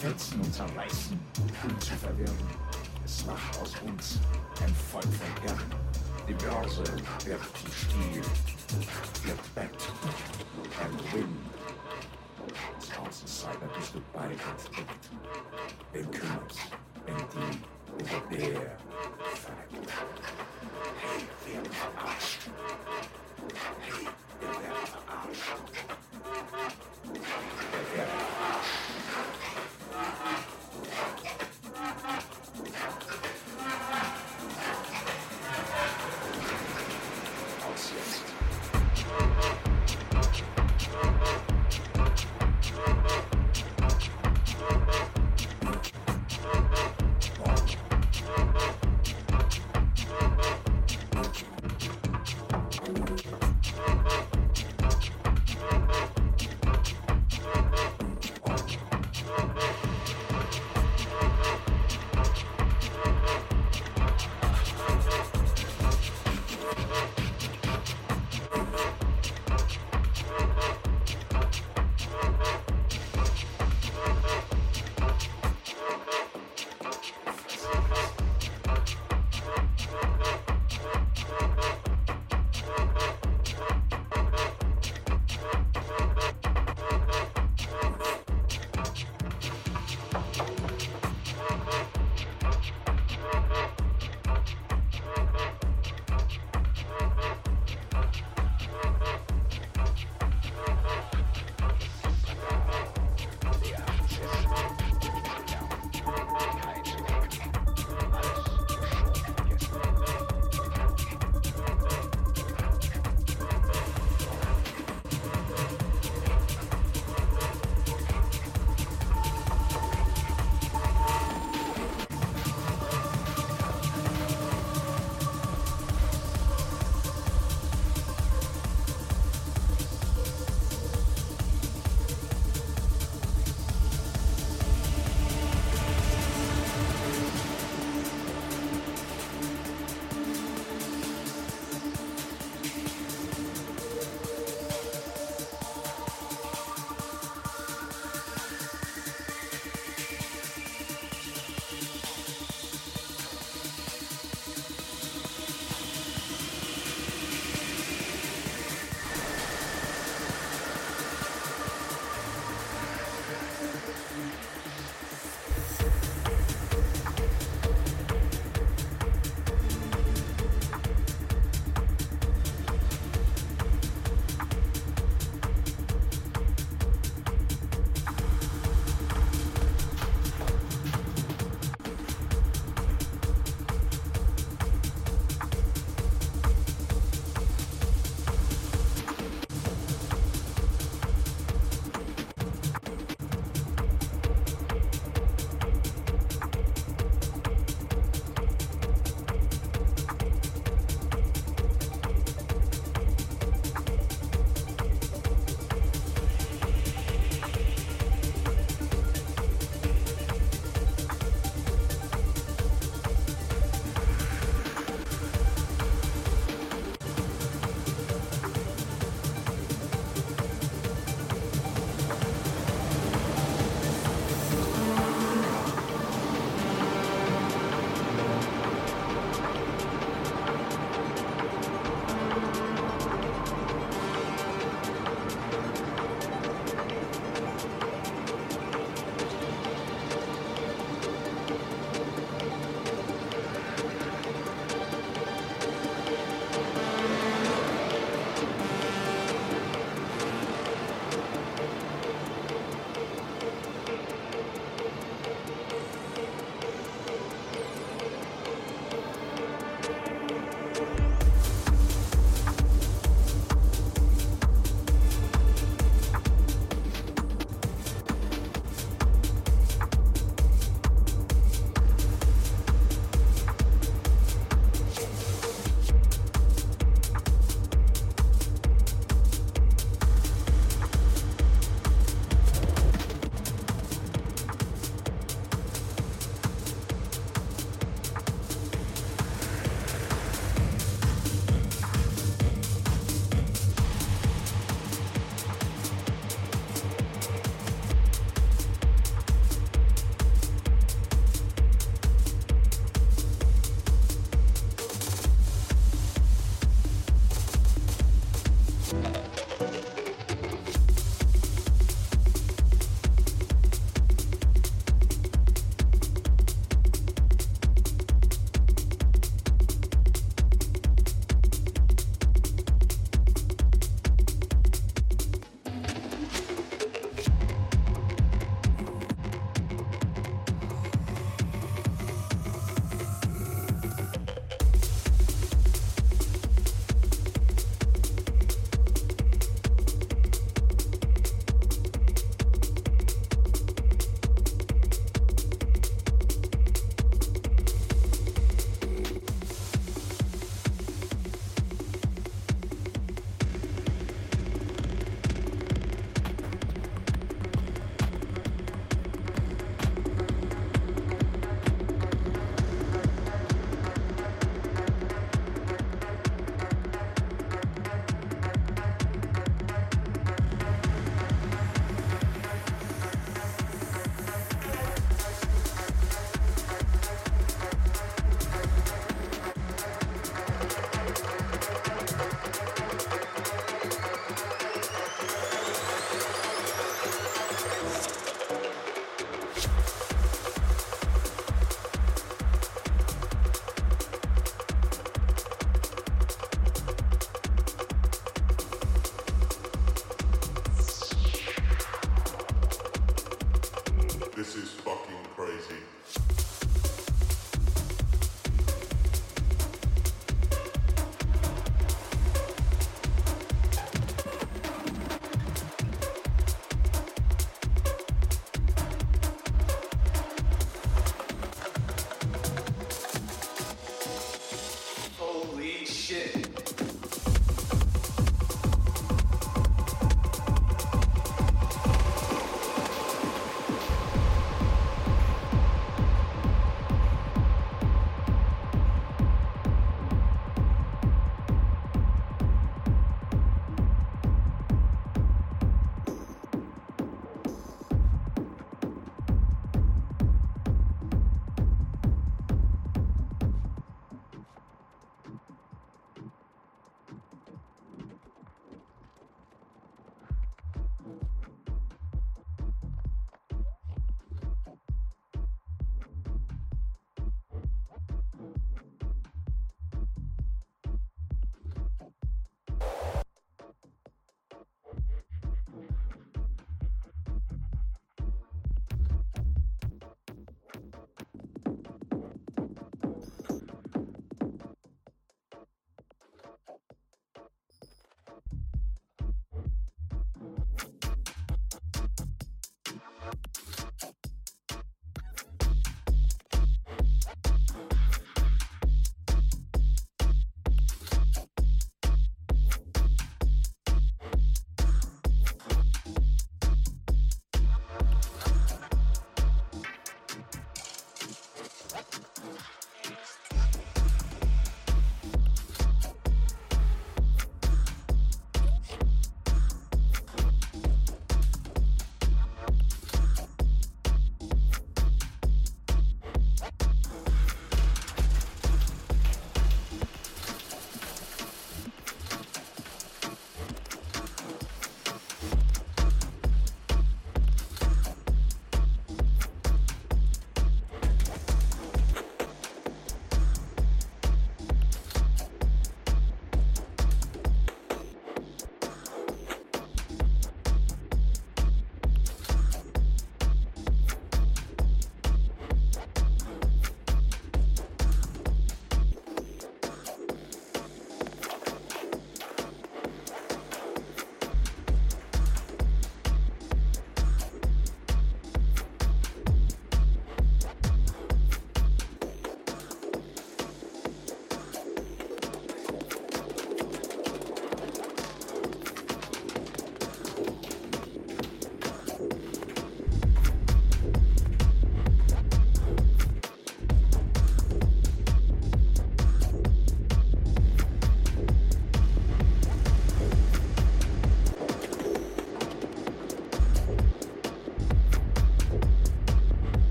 zerfetzen und zerreißen und zu verwirren. Es macht aus uns ein Volk von Herren. Die Börse wird die Stiel, wird Bett ein Win. Als Außenseiter bist du bald entdeckt.